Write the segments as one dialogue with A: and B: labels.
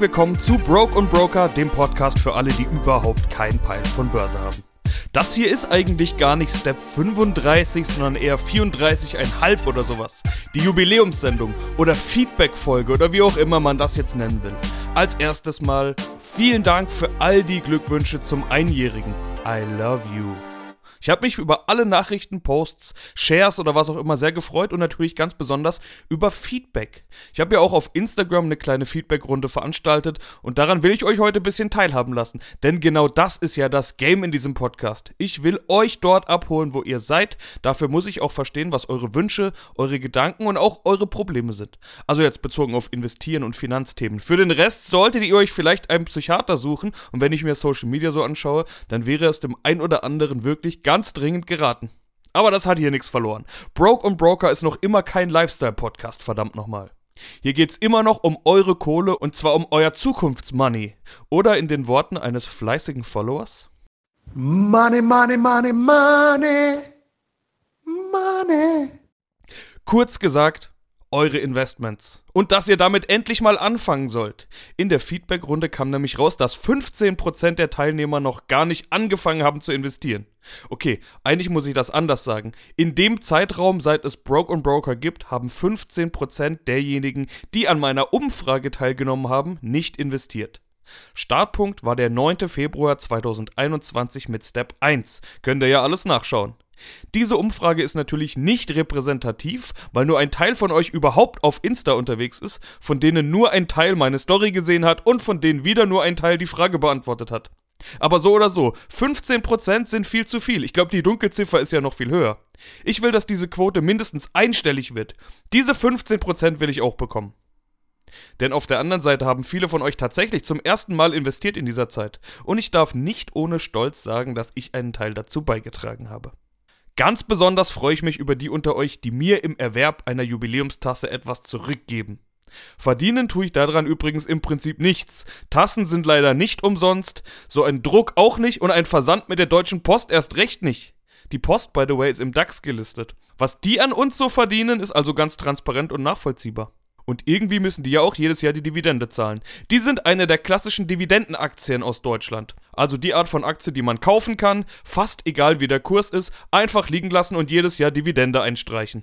A: willkommen zu Broke und Broker, dem Podcast für alle, die überhaupt keinen Peil von Börse haben. Das hier ist eigentlich gar nicht Step 35, sondern eher 34,5 oder sowas. Die Jubiläumssendung oder Feedback-Folge oder wie auch immer man das jetzt nennen will. Als erstes mal vielen Dank für all die Glückwünsche zum Einjährigen. I love you. Ich habe mich über alle Nachrichten, Posts, Shares oder was auch immer sehr gefreut und natürlich ganz besonders über Feedback. Ich habe ja auch auf Instagram eine kleine Feedback-Runde veranstaltet und daran will ich euch heute ein bisschen teilhaben lassen. Denn genau das ist ja das Game in diesem Podcast. Ich will euch dort abholen, wo ihr seid. Dafür muss ich auch verstehen, was eure Wünsche, eure Gedanken und auch eure Probleme sind. Also jetzt bezogen auf Investieren und Finanzthemen. Für den Rest solltet ihr euch vielleicht einen Psychiater suchen und wenn ich mir Social Media so anschaue, dann wäre es dem ein oder anderen wirklich ganz dringend geraten. Aber das hat hier nichts verloren. Broke und Broker ist noch immer kein Lifestyle-Podcast, verdammt nochmal. Hier geht's immer noch um eure Kohle und zwar um euer Zukunftsmoney. Oder in den Worten eines fleißigen Followers?
B: Money, money, money, money, money.
A: Kurz gesagt, eure Investments. Und dass ihr damit endlich mal anfangen sollt. In der Feedback-Runde kam nämlich raus, dass 15% der Teilnehmer noch gar nicht angefangen haben zu investieren. Okay, eigentlich muss ich das anders sagen. In dem Zeitraum, seit es Broke und Broker gibt, haben 15% derjenigen, die an meiner Umfrage teilgenommen haben, nicht investiert. Startpunkt war der 9. Februar 2021 mit Step 1. Könnt ihr ja alles nachschauen. Diese Umfrage ist natürlich nicht repräsentativ, weil nur ein Teil von euch überhaupt auf Insta unterwegs ist, von denen nur ein Teil meine Story gesehen hat und von denen wieder nur ein Teil die Frage beantwortet hat. Aber so oder so, 15% sind viel zu viel. Ich glaube, die Dunkelziffer ist ja noch viel höher. Ich will, dass diese Quote mindestens einstellig wird. Diese 15% will ich auch bekommen. Denn auf der anderen Seite haben viele von euch tatsächlich zum ersten Mal investiert in dieser Zeit. Und ich darf nicht ohne Stolz sagen, dass ich einen Teil dazu beigetragen habe. Ganz besonders freue ich mich über die unter euch, die mir im Erwerb einer Jubiläumstasse etwas zurückgeben. Verdienen tue ich daran übrigens im Prinzip nichts. Tassen sind leider nicht umsonst, so ein Druck auch nicht und ein Versand mit der Deutschen Post erst recht nicht. Die Post, by the way, ist im DAX gelistet. Was die an uns so verdienen, ist also ganz transparent und nachvollziehbar. Und irgendwie müssen die ja auch jedes Jahr die Dividende zahlen. Die sind eine der klassischen Dividendenaktien aus Deutschland. Also die Art von Aktie, die man kaufen kann, fast egal wie der Kurs ist, einfach liegen lassen und jedes Jahr Dividende einstreichen.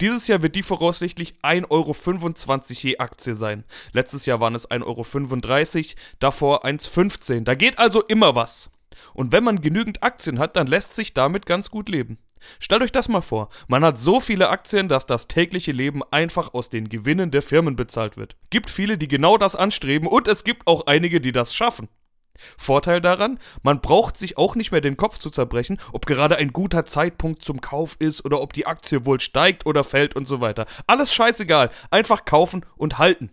A: Dieses Jahr wird die voraussichtlich 1,25 Euro je Aktie sein. Letztes Jahr waren es 1,35 Euro, davor 1,15 Euro. Da geht also immer was. Und wenn man genügend Aktien hat, dann lässt sich damit ganz gut leben. Stellt euch das mal vor. Man hat so viele Aktien, dass das tägliche Leben einfach aus den Gewinnen der Firmen bezahlt wird. Gibt viele, die genau das anstreben und es gibt auch einige, die das schaffen. Vorteil daran, man braucht sich auch nicht mehr den Kopf zu zerbrechen, ob gerade ein guter Zeitpunkt zum Kauf ist oder ob die Aktie wohl steigt oder fällt und so weiter. Alles scheißegal, einfach kaufen und halten.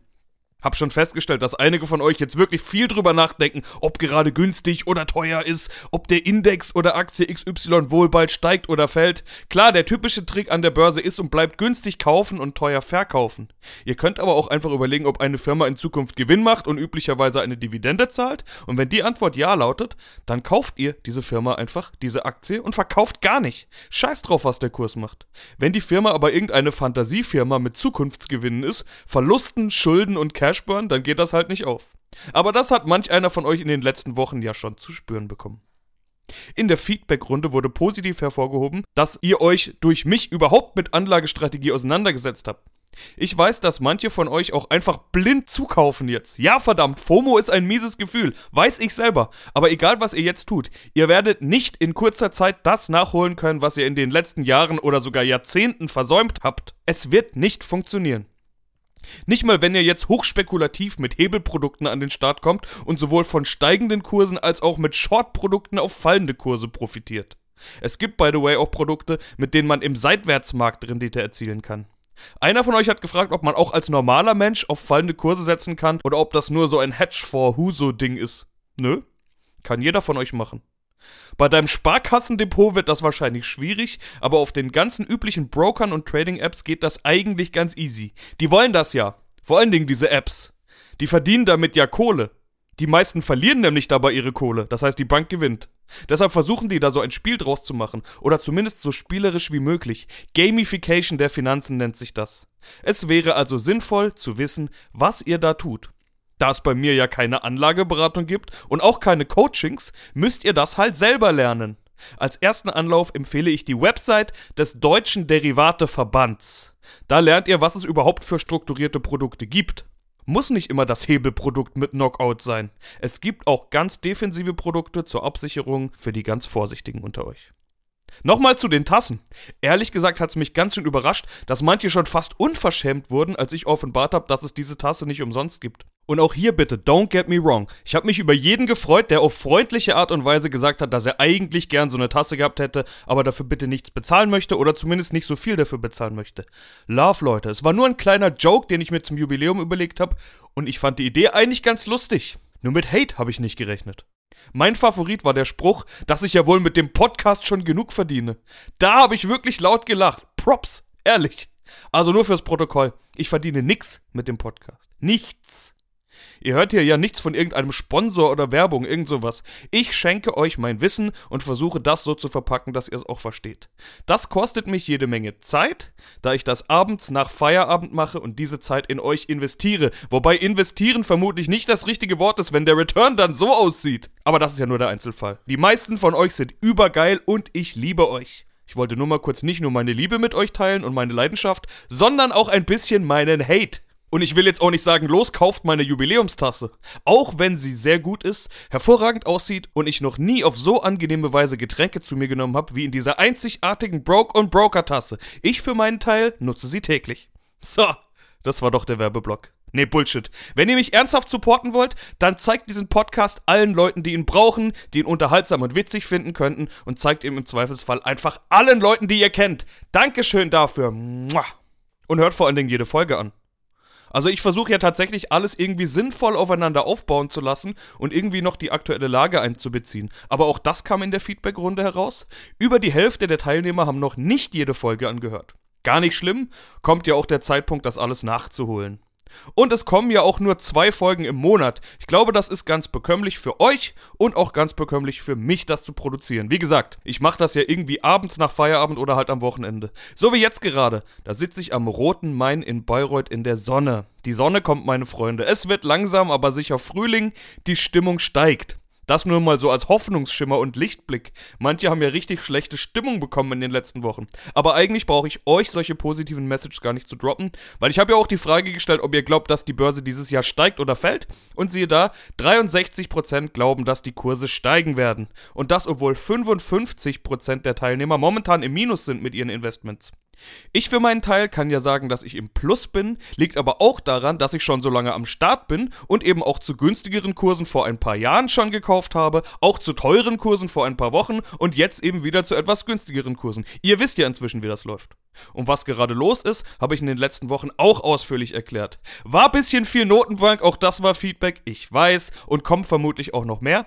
A: Hab schon festgestellt, dass einige von euch jetzt wirklich viel drüber nachdenken, ob gerade günstig oder teuer ist, ob der Index oder Aktie XY wohl bald steigt oder fällt. Klar, der typische Trick an der Börse ist und bleibt günstig kaufen und teuer verkaufen. Ihr könnt aber auch einfach überlegen, ob eine Firma in Zukunft Gewinn macht und üblicherweise eine Dividende zahlt. Und wenn die Antwort ja lautet, dann kauft ihr diese Firma einfach, diese Aktie und verkauft gar nicht. Scheiß drauf, was der Kurs macht. Wenn die Firma aber irgendeine Fantasiefirma mit Zukunftsgewinnen ist, Verlusten, Schulden und Cash Cashburn, dann geht das halt nicht auf. Aber das hat manch einer von euch in den letzten Wochen ja schon zu spüren bekommen. In der Feedback-Runde wurde positiv hervorgehoben, dass ihr euch durch mich überhaupt mit Anlagestrategie auseinandergesetzt habt. Ich weiß, dass manche von euch auch einfach blind zukaufen jetzt. Ja, verdammt, FOMO ist ein mieses Gefühl, weiß ich selber. Aber egal, was ihr jetzt tut, ihr werdet nicht in kurzer Zeit das nachholen können, was ihr in den letzten Jahren oder sogar Jahrzehnten versäumt habt. Es wird nicht funktionieren. Nicht mal, wenn ihr jetzt hochspekulativ mit Hebelprodukten an den Start kommt und sowohl von steigenden Kursen als auch mit Shortprodukten auf fallende Kurse profitiert. Es gibt, by the way, auch Produkte, mit denen man im Seitwärtsmarkt Rendite erzielen kann. Einer von euch hat gefragt, ob man auch als normaler Mensch auf fallende Kurse setzen kann oder ob das nur so ein Hedge for Huso-Ding ist. Nö, kann jeder von euch machen. Bei deinem Sparkassendepot wird das wahrscheinlich schwierig, aber auf den ganzen üblichen Brokern und Trading-Apps geht das eigentlich ganz easy. Die wollen das ja. Vor allen Dingen diese Apps. Die verdienen damit ja Kohle. Die meisten verlieren nämlich dabei ihre Kohle, das heißt die Bank gewinnt. Deshalb versuchen die da so ein Spiel draus zu machen, oder zumindest so spielerisch wie möglich. Gamification der Finanzen nennt sich das. Es wäre also sinnvoll zu wissen, was ihr da tut. Da es bei mir ja keine Anlageberatung gibt und auch keine Coachings, müsst ihr das halt selber lernen. Als ersten Anlauf empfehle ich die Website des Deutschen Derivateverbands. Da lernt ihr, was es überhaupt für strukturierte Produkte gibt. Muss nicht immer das Hebelprodukt mit Knockout sein. Es gibt auch ganz defensive Produkte zur Absicherung für die ganz Vorsichtigen unter euch. Nochmal zu den Tassen. Ehrlich gesagt hat es mich ganz schön überrascht, dass manche schon fast unverschämt wurden, als ich offenbart habe, dass es diese Tasse nicht umsonst gibt. Und auch hier bitte, don't get me wrong. Ich habe mich über jeden gefreut, der auf freundliche Art und Weise gesagt hat, dass er eigentlich gern so eine Tasse gehabt hätte, aber dafür bitte nichts bezahlen möchte oder zumindest nicht so viel dafür bezahlen möchte. Love, Leute. Es war nur ein kleiner Joke, den ich mir zum Jubiläum überlegt habe und ich fand die Idee eigentlich ganz lustig. Nur mit Hate habe ich nicht gerechnet. Mein Favorit war der Spruch, dass ich ja wohl mit dem Podcast schon genug verdiene. Da habe ich wirklich laut gelacht. Props, ehrlich. Also nur fürs Protokoll. Ich verdiene nichts mit dem Podcast. Nichts. Ihr hört hier ja nichts von irgendeinem Sponsor oder Werbung, irgend sowas. Ich schenke euch mein Wissen und versuche das so zu verpacken, dass ihr es auch versteht. Das kostet mich jede Menge Zeit, da ich das abends nach Feierabend mache und diese Zeit in euch investiere. Wobei investieren vermutlich nicht das richtige Wort ist, wenn der Return dann so aussieht. Aber das ist ja nur der Einzelfall. Die meisten von euch sind übergeil und ich liebe euch. Ich wollte nur mal kurz nicht nur meine Liebe mit euch teilen und meine Leidenschaft, sondern auch ein bisschen meinen Hate. Und ich will jetzt auch nicht sagen, los, kauft meine Jubiläumstasse. Auch wenn sie sehr gut ist, hervorragend aussieht und ich noch nie auf so angenehme Weise Getränke zu mir genommen habe wie in dieser einzigartigen Broke und Broker Tasse. Ich für meinen Teil nutze sie täglich. So, das war doch der Werbeblock. Nee, Bullshit. Wenn ihr mich ernsthaft supporten wollt, dann zeigt diesen Podcast allen Leuten, die ihn brauchen, die ihn unterhaltsam und witzig finden könnten und zeigt ihm im Zweifelsfall einfach allen Leuten, die ihr kennt. Dankeschön dafür. Und hört vor allen Dingen jede Folge an. Also ich versuche ja tatsächlich alles irgendwie sinnvoll aufeinander aufbauen zu lassen und irgendwie noch die aktuelle Lage einzubeziehen. Aber auch das kam in der Feedbackrunde heraus. Über die Hälfte der Teilnehmer haben noch nicht jede Folge angehört. Gar nicht schlimm, kommt ja auch der Zeitpunkt, das alles nachzuholen. Und es kommen ja auch nur zwei Folgen im Monat. Ich glaube, das ist ganz bekömmlich für euch und auch ganz bekömmlich für mich, das zu produzieren. Wie gesagt, ich mache das ja irgendwie abends nach Feierabend oder halt am Wochenende. So wie jetzt gerade. Da sitze ich am Roten Main in Bayreuth in der Sonne. Die Sonne kommt, meine Freunde. Es wird langsam, aber sicher Frühling. Die Stimmung steigt. Das nur mal so als Hoffnungsschimmer und Lichtblick. Manche haben ja richtig schlechte Stimmung bekommen in den letzten Wochen. Aber eigentlich brauche ich euch solche positiven Messages gar nicht zu droppen, weil ich habe ja auch die Frage gestellt, ob ihr glaubt, dass die Börse dieses Jahr steigt oder fällt. Und siehe da, 63% glauben, dass die Kurse steigen werden. Und das, obwohl 55% der Teilnehmer momentan im Minus sind mit ihren Investments. Ich für meinen Teil kann ja sagen, dass ich im Plus bin, liegt aber auch daran, dass ich schon so lange am Start bin und eben auch zu günstigeren Kursen vor ein paar Jahren schon gekauft habe, auch zu teuren Kursen vor ein paar Wochen und jetzt eben wieder zu etwas günstigeren Kursen. Ihr wisst ja inzwischen, wie das läuft. Und was gerade los ist, habe ich in den letzten Wochen auch ausführlich erklärt. War bisschen viel Notenbank, auch das war Feedback, ich weiß, und kommt vermutlich auch noch mehr.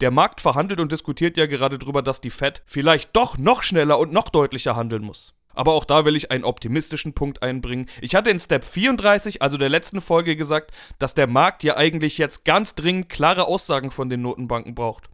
A: Der Markt verhandelt und diskutiert ja gerade darüber, dass die Fed vielleicht doch noch schneller und noch deutlicher handeln muss. Aber auch da will ich einen optimistischen Punkt einbringen. Ich hatte in Step 34, also der letzten Folge, gesagt, dass der Markt ja eigentlich jetzt ganz dringend klare Aussagen von den Notenbanken braucht.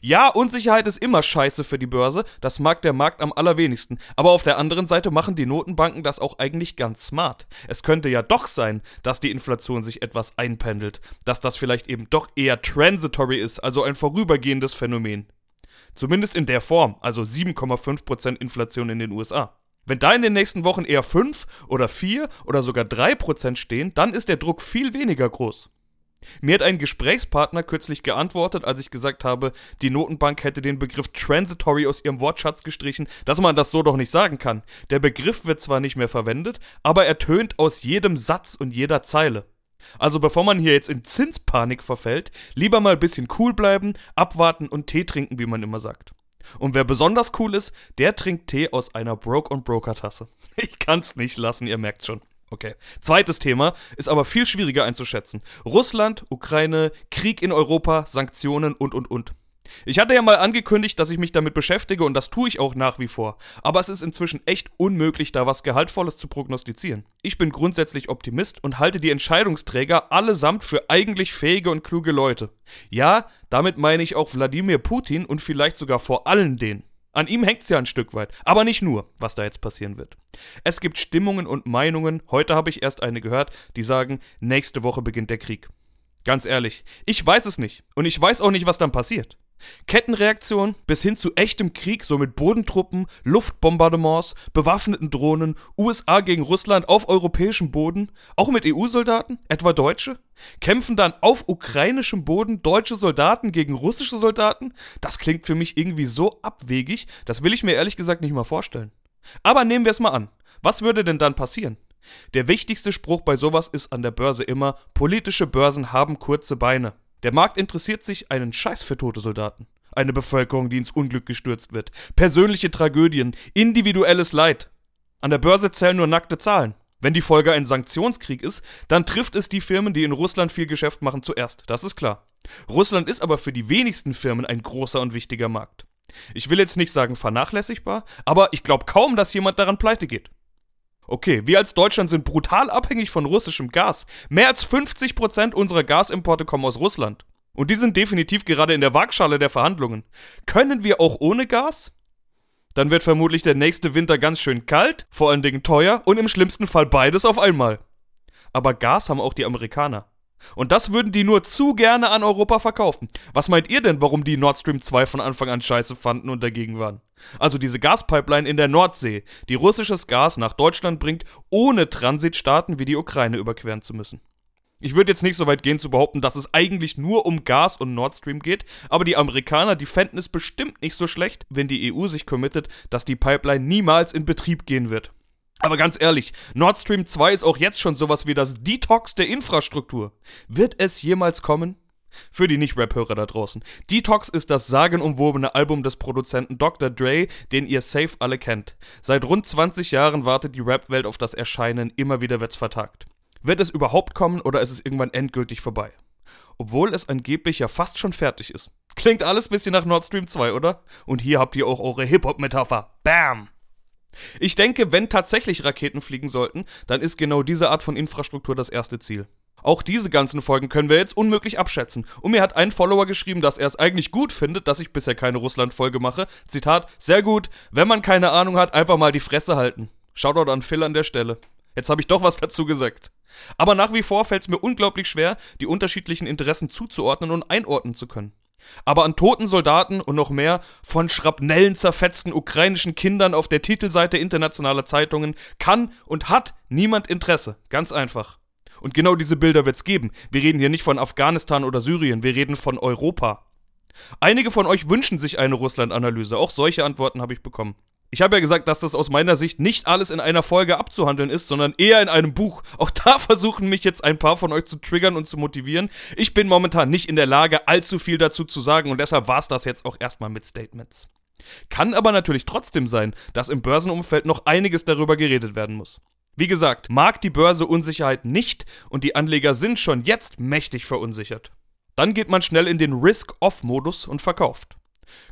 A: Ja, Unsicherheit ist immer scheiße für die Börse, das mag der Markt am allerwenigsten. Aber auf der anderen Seite machen die Notenbanken das auch eigentlich ganz smart. Es könnte ja doch sein, dass die Inflation sich etwas einpendelt, dass das vielleicht eben doch eher transitory ist, also ein vorübergehendes Phänomen. Zumindest in der Form, also 7,5% Inflation in den USA. Wenn da in den nächsten Wochen eher 5 oder 4 oder sogar 3% stehen, dann ist der Druck viel weniger groß. Mir hat ein Gesprächspartner kürzlich geantwortet, als ich gesagt habe, die Notenbank hätte den Begriff transitory aus ihrem Wortschatz gestrichen, dass man das so doch nicht sagen kann. Der Begriff wird zwar nicht mehr verwendet, aber er tönt aus jedem Satz und jeder Zeile. Also bevor man hier jetzt in Zinspanik verfällt, lieber mal ein bisschen cool bleiben, abwarten und Tee trinken, wie man immer sagt. Und wer besonders cool ist, der trinkt Tee aus einer Broke und Broker Tasse. Ich kann's nicht lassen, ihr merkt schon. Okay. Zweites Thema ist aber viel schwieriger einzuschätzen. Russland, Ukraine, Krieg in Europa, Sanktionen und und und. Ich hatte ja mal angekündigt, dass ich mich damit beschäftige und das tue ich auch nach wie vor. Aber es ist inzwischen echt unmöglich, da was Gehaltvolles zu prognostizieren. Ich bin grundsätzlich Optimist und halte die Entscheidungsträger allesamt für eigentlich fähige und kluge Leute. Ja, damit meine ich auch Wladimir Putin und vielleicht sogar vor allen denen. An ihm hängt's ja ein Stück weit, aber nicht nur, was da jetzt passieren wird. Es gibt Stimmungen und Meinungen, heute habe ich erst eine gehört, die sagen, nächste Woche beginnt der Krieg. Ganz ehrlich, ich weiß es nicht. Und ich weiß auch nicht, was dann passiert. Kettenreaktion bis hin zu echtem Krieg, so mit Bodentruppen, Luftbombardements, bewaffneten Drohnen, USA gegen Russland auf europäischem Boden, auch mit EU-Soldaten, etwa Deutsche? Kämpfen dann auf ukrainischem Boden deutsche Soldaten gegen russische Soldaten? Das klingt für mich irgendwie so abwegig, das will ich mir ehrlich gesagt nicht mal vorstellen. Aber nehmen wir es mal an. Was würde denn dann passieren? Der wichtigste Spruch bei sowas ist an der Börse immer, politische Börsen haben kurze Beine. Der Markt interessiert sich einen Scheiß für tote Soldaten. Eine Bevölkerung, die ins Unglück gestürzt wird. Persönliche Tragödien, individuelles Leid. An der Börse zählen nur nackte Zahlen. Wenn die Folge ein Sanktionskrieg ist, dann trifft es die Firmen, die in Russland viel Geschäft machen, zuerst. Das ist klar. Russland ist aber für die wenigsten Firmen ein großer und wichtiger Markt. Ich will jetzt nicht sagen vernachlässigbar, aber ich glaube kaum, dass jemand daran pleite geht. Okay, wir als Deutschland sind brutal abhängig von russischem Gas. Mehr als 50% unserer Gasimporte kommen aus Russland. Und die sind definitiv gerade in der Waagschale der Verhandlungen. Können wir auch ohne Gas? Dann wird vermutlich der nächste Winter ganz schön kalt, vor allen Dingen teuer und im schlimmsten Fall beides auf einmal. Aber Gas haben auch die Amerikaner. Und das würden die nur zu gerne an Europa verkaufen. Was meint ihr denn, warum die Nord Stream 2 von Anfang an scheiße fanden und dagegen waren? Also diese Gaspipeline in der Nordsee, die russisches Gas nach Deutschland bringt, ohne Transitstaaten wie die Ukraine überqueren zu müssen. Ich würde jetzt nicht so weit gehen zu behaupten, dass es eigentlich nur um Gas und Nord Stream geht, aber die Amerikaner, die fänden es bestimmt nicht so schlecht, wenn die EU sich committet, dass die Pipeline niemals in Betrieb gehen wird. Aber ganz ehrlich, Nord Stream 2 ist auch jetzt schon sowas wie das Detox der Infrastruktur. Wird es jemals kommen? Für die Nicht-Rap-Hörer da draußen. Detox ist das sagenumwobene Album des Produzenten Dr. Dre, den ihr safe alle kennt. Seit rund 20 Jahren wartet die Rap-Welt auf das Erscheinen, immer wieder wird's vertagt. Wird es überhaupt kommen oder ist es irgendwann endgültig vorbei? Obwohl es angeblich ja fast schon fertig ist. Klingt alles bisschen nach Nord Stream 2, oder? Und hier habt ihr auch eure Hip-Hop-Metapher. Bam! Ich denke, wenn tatsächlich Raketen fliegen sollten, dann ist genau diese Art von Infrastruktur das erste Ziel. Auch diese ganzen Folgen können wir jetzt unmöglich abschätzen. Und mir hat ein Follower geschrieben, dass er es eigentlich gut findet, dass ich bisher keine Russland-Folge mache. Zitat, sehr gut, wenn man keine Ahnung hat, einfach mal die Fresse halten. Shoutout an Phil an der Stelle. Jetzt habe ich doch was dazu gesagt. Aber nach wie vor fällt es mir unglaublich schwer, die unterschiedlichen Interessen zuzuordnen und einordnen zu können. Aber an toten Soldaten und noch mehr von Schrapnellen zerfetzten ukrainischen Kindern auf der Titelseite internationaler Zeitungen kann und hat niemand Interesse. Ganz einfach. Und genau diese Bilder wird's geben. Wir reden hier nicht von Afghanistan oder Syrien, wir reden von Europa. Einige von euch wünschen sich eine Russland-Analyse. Auch solche Antworten habe ich bekommen. Ich habe ja gesagt, dass das aus meiner Sicht nicht alles in einer Folge abzuhandeln ist, sondern eher in einem Buch. Auch da versuchen mich jetzt ein paar von euch zu triggern und zu motivieren. Ich bin momentan nicht in der Lage, allzu viel dazu zu sagen und deshalb war es das jetzt auch erstmal mit Statements. Kann aber natürlich trotzdem sein, dass im Börsenumfeld noch einiges darüber geredet werden muss. Wie gesagt, mag die Börse Unsicherheit nicht und die Anleger sind schon jetzt mächtig verunsichert. Dann geht man schnell in den Risk-Off-Modus und verkauft.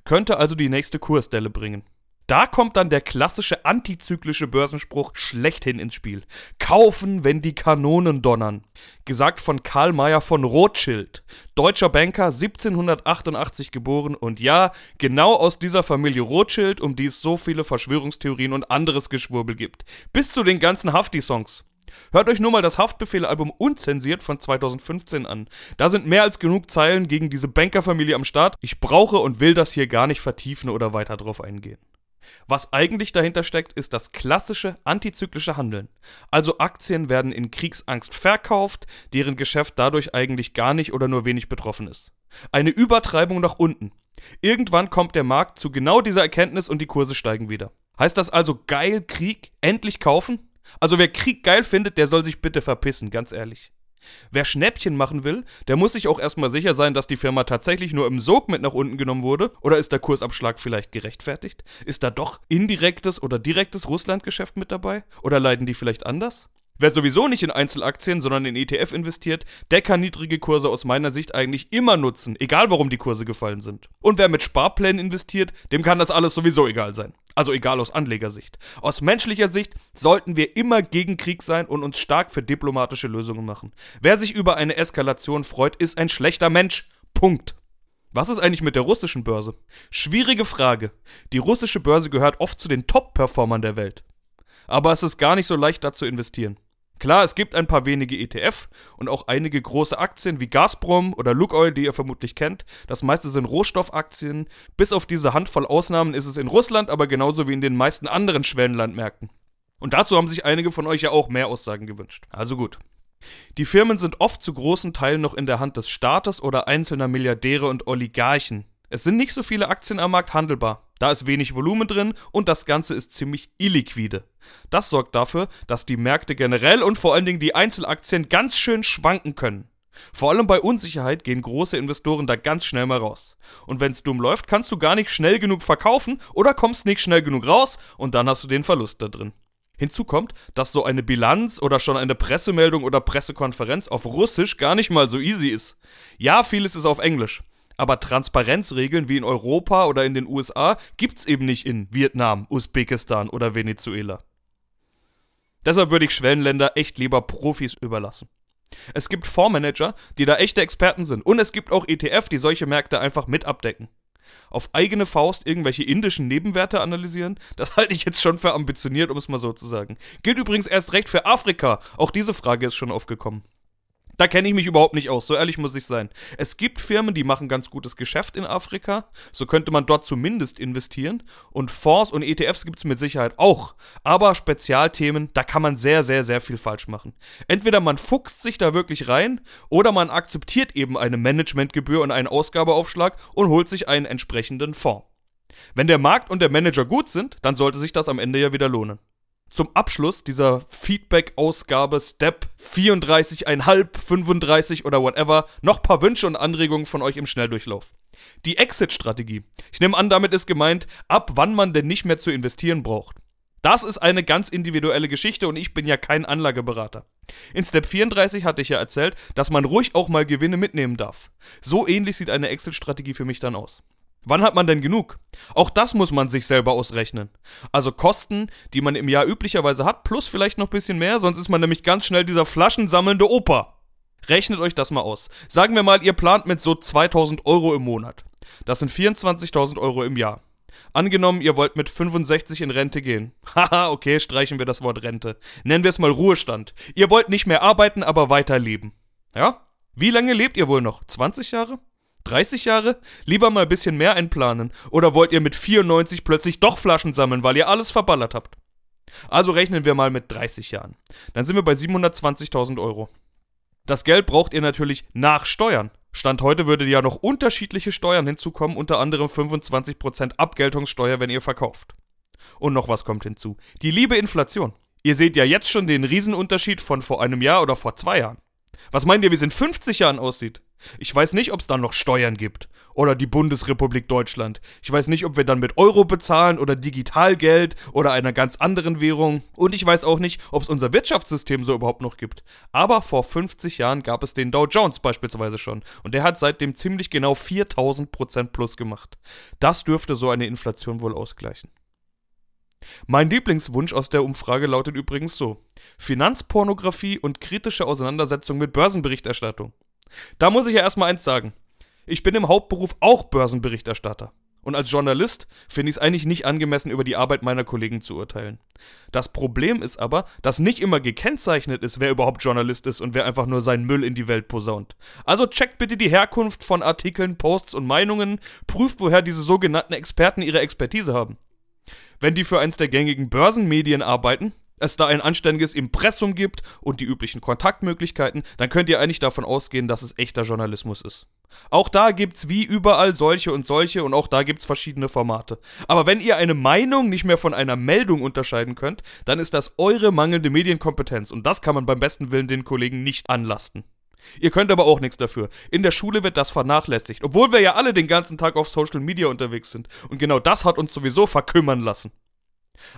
A: Könnte also die nächste Kursdelle bringen. Da kommt dann der klassische antizyklische Börsenspruch schlechthin ins Spiel. Kaufen, wenn die Kanonen donnern. Gesagt von Karl Mayer von Rothschild. Deutscher Banker, 1788 geboren und ja, genau aus dieser Familie Rothschild, um die es so viele Verschwörungstheorien und anderes Geschwurbel gibt. Bis zu den ganzen Hafti-Songs. Hört euch nur mal das Haftbefehl-Album Unzensiert von 2015 an. Da sind mehr als genug Zeilen gegen diese Bankerfamilie am Start. Ich brauche und will das hier gar nicht vertiefen oder weiter drauf eingehen. Was eigentlich dahinter steckt, ist das klassische antizyklische Handeln. Also Aktien werden in Kriegsangst verkauft, deren Geschäft dadurch eigentlich gar nicht oder nur wenig betroffen ist. Eine Übertreibung nach unten. Irgendwann kommt der Markt zu genau dieser Erkenntnis und die Kurse steigen wieder. Heißt das also geil Krieg endlich kaufen? Also wer Krieg geil findet, der soll sich bitte verpissen, ganz ehrlich. Wer Schnäppchen machen will, der muss sich auch erstmal sicher sein, dass die Firma tatsächlich nur im Sog mit nach unten genommen wurde. Oder ist der Kursabschlag vielleicht gerechtfertigt? Ist da doch indirektes oder direktes Russlandgeschäft mit dabei? Oder leiden die vielleicht anders? Wer sowieso nicht in Einzelaktien, sondern in ETF investiert, der kann niedrige Kurse aus meiner Sicht eigentlich immer nutzen, egal warum die Kurse gefallen sind. Und wer mit Sparplänen investiert, dem kann das alles sowieso egal sein. Also egal aus Anlegersicht. Aus menschlicher Sicht sollten wir immer gegen Krieg sein und uns stark für diplomatische Lösungen machen. Wer sich über eine Eskalation freut, ist ein schlechter Mensch. Punkt. Was ist eigentlich mit der russischen Börse? Schwierige Frage. Die russische Börse gehört oft zu den Top-Performern der Welt. Aber es ist gar nicht so leicht, da zu investieren. Klar, es gibt ein paar wenige ETF und auch einige große Aktien wie Gazprom oder Lukoil, die ihr vermutlich kennt. Das meiste sind Rohstoffaktien. Bis auf diese Handvoll Ausnahmen ist es in Russland, aber genauso wie in den meisten anderen Schwellenlandmärkten. Und dazu haben sich einige von euch ja auch mehr Aussagen gewünscht. Also gut. Die Firmen sind oft zu großen Teilen noch in der Hand des Staates oder einzelner Milliardäre und Oligarchen. Es sind nicht so viele Aktien am Markt handelbar. Da ist wenig Volumen drin und das Ganze ist ziemlich illiquide. Das sorgt dafür, dass die Märkte generell und vor allen Dingen die Einzelaktien ganz schön schwanken können. Vor allem bei Unsicherheit gehen große Investoren da ganz schnell mal raus. Und wenn's dumm läuft, kannst du gar nicht schnell genug verkaufen oder kommst nicht schnell genug raus und dann hast du den Verlust da drin. Hinzu kommt, dass so eine Bilanz oder schon eine Pressemeldung oder Pressekonferenz auf Russisch gar nicht mal so easy ist. Ja, vieles ist auf Englisch. Aber Transparenzregeln wie in Europa oder in den USA gibt's eben nicht in Vietnam, Usbekistan oder Venezuela. Deshalb würde ich Schwellenländer echt lieber Profis überlassen. Es gibt Fondsmanager, die da echte Experten sind. Und es gibt auch ETF, die solche Märkte einfach mit abdecken. Auf eigene Faust irgendwelche indischen Nebenwerte analysieren, das halte ich jetzt schon für ambitioniert, um es mal so zu sagen. Gilt übrigens erst recht für Afrika. Auch diese Frage ist schon aufgekommen. Da kenne ich mich überhaupt nicht aus, so ehrlich muss ich sein. Es gibt Firmen, die machen ganz gutes Geschäft in Afrika, so könnte man dort zumindest investieren. Und Fonds und ETFs gibt es mit Sicherheit auch. Aber Spezialthemen, da kann man sehr, sehr, sehr viel falsch machen. Entweder man fuchst sich da wirklich rein oder man akzeptiert eben eine Managementgebühr und einen Ausgabeaufschlag und holt sich einen entsprechenden Fonds. Wenn der Markt und der Manager gut sind, dann sollte sich das am Ende ja wieder lohnen zum Abschluss dieser Feedback-Ausgabe Step 34,5, 35 oder whatever noch paar Wünsche und Anregungen von euch im Schnelldurchlauf. Die Exit-Strategie. Ich nehme an, damit ist gemeint, ab wann man denn nicht mehr zu investieren braucht. Das ist eine ganz individuelle Geschichte und ich bin ja kein Anlageberater. In Step 34 hatte ich ja erzählt, dass man ruhig auch mal Gewinne mitnehmen darf. So ähnlich sieht eine Exit-Strategie für mich dann aus. Wann hat man denn genug? Auch das muss man sich selber ausrechnen. Also Kosten, die man im Jahr üblicherweise hat, plus vielleicht noch ein bisschen mehr, sonst ist man nämlich ganz schnell dieser flaschensammelnde Opa. Rechnet euch das mal aus. Sagen wir mal, ihr plant mit so 2000 Euro im Monat. Das sind 24.000 Euro im Jahr. Angenommen, ihr wollt mit 65 in Rente gehen. Haha, okay, streichen wir das Wort Rente. Nennen wir es mal Ruhestand. Ihr wollt nicht mehr arbeiten, aber weiterleben. Ja? Wie lange lebt ihr wohl noch? 20 Jahre? 30 Jahre? Lieber mal ein bisschen mehr einplanen. Oder wollt ihr mit 94 plötzlich doch Flaschen sammeln, weil ihr alles verballert habt? Also rechnen wir mal mit 30 Jahren. Dann sind wir bei 720.000 Euro. Das Geld braucht ihr natürlich nach Steuern. Stand heute würde ja noch unterschiedliche Steuern hinzukommen, unter anderem 25% Abgeltungssteuer, wenn ihr verkauft. Und noch was kommt hinzu. Die liebe Inflation. Ihr seht ja jetzt schon den Riesenunterschied von vor einem Jahr oder vor zwei Jahren. Was meint ihr, wie es in 50 Jahren aussieht? Ich weiß nicht, ob es dann noch Steuern gibt. Oder die Bundesrepublik Deutschland. Ich weiß nicht, ob wir dann mit Euro bezahlen oder Digitalgeld oder einer ganz anderen Währung. Und ich weiß auch nicht, ob es unser Wirtschaftssystem so überhaupt noch gibt. Aber vor 50 Jahren gab es den Dow Jones beispielsweise schon. Und der hat seitdem ziemlich genau 4000 Prozent plus gemacht. Das dürfte so eine Inflation wohl ausgleichen. Mein Lieblingswunsch aus der Umfrage lautet übrigens so: Finanzpornografie und kritische Auseinandersetzung mit Börsenberichterstattung. Da muss ich ja erstmal eins sagen. Ich bin im Hauptberuf auch Börsenberichterstatter. Und als Journalist finde ich es eigentlich nicht angemessen, über die Arbeit meiner Kollegen zu urteilen. Das Problem ist aber, dass nicht immer gekennzeichnet ist, wer überhaupt Journalist ist und wer einfach nur seinen Müll in die Welt posaunt. Also checkt bitte die Herkunft von Artikeln, Posts und Meinungen, prüft, woher diese sogenannten Experten ihre Expertise haben. Wenn die für eins der gängigen Börsenmedien arbeiten, es da ein anständiges Impressum gibt und die üblichen Kontaktmöglichkeiten, dann könnt ihr eigentlich davon ausgehen, dass es echter Journalismus ist. Auch da gibt's wie überall solche und solche und auch da gibt's verschiedene Formate. Aber wenn ihr eine Meinung nicht mehr von einer Meldung unterscheiden könnt, dann ist das eure mangelnde Medienkompetenz und das kann man beim besten Willen den Kollegen nicht anlasten. Ihr könnt aber auch nichts dafür. In der Schule wird das vernachlässigt, obwohl wir ja alle den ganzen Tag auf Social Media unterwegs sind. Und genau das hat uns sowieso verkümmern lassen.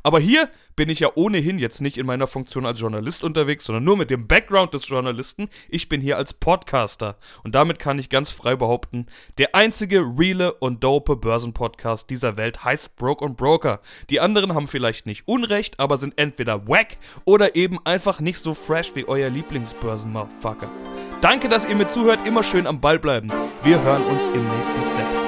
A: Aber hier bin ich ja ohnehin jetzt nicht in meiner Funktion als Journalist unterwegs, sondern nur mit dem Background des Journalisten. Ich bin hier als Podcaster. Und damit kann ich ganz frei behaupten, der einzige reale und dope Börsenpodcast dieser Welt heißt Broke und Broker. Die anderen haben vielleicht nicht Unrecht, aber sind entweder wack oder eben einfach nicht so fresh wie euer Lieblingsbörsen-Motherfucker. Danke, dass ihr mir zuhört. Immer schön am Ball bleiben. Wir hören uns im nächsten Step.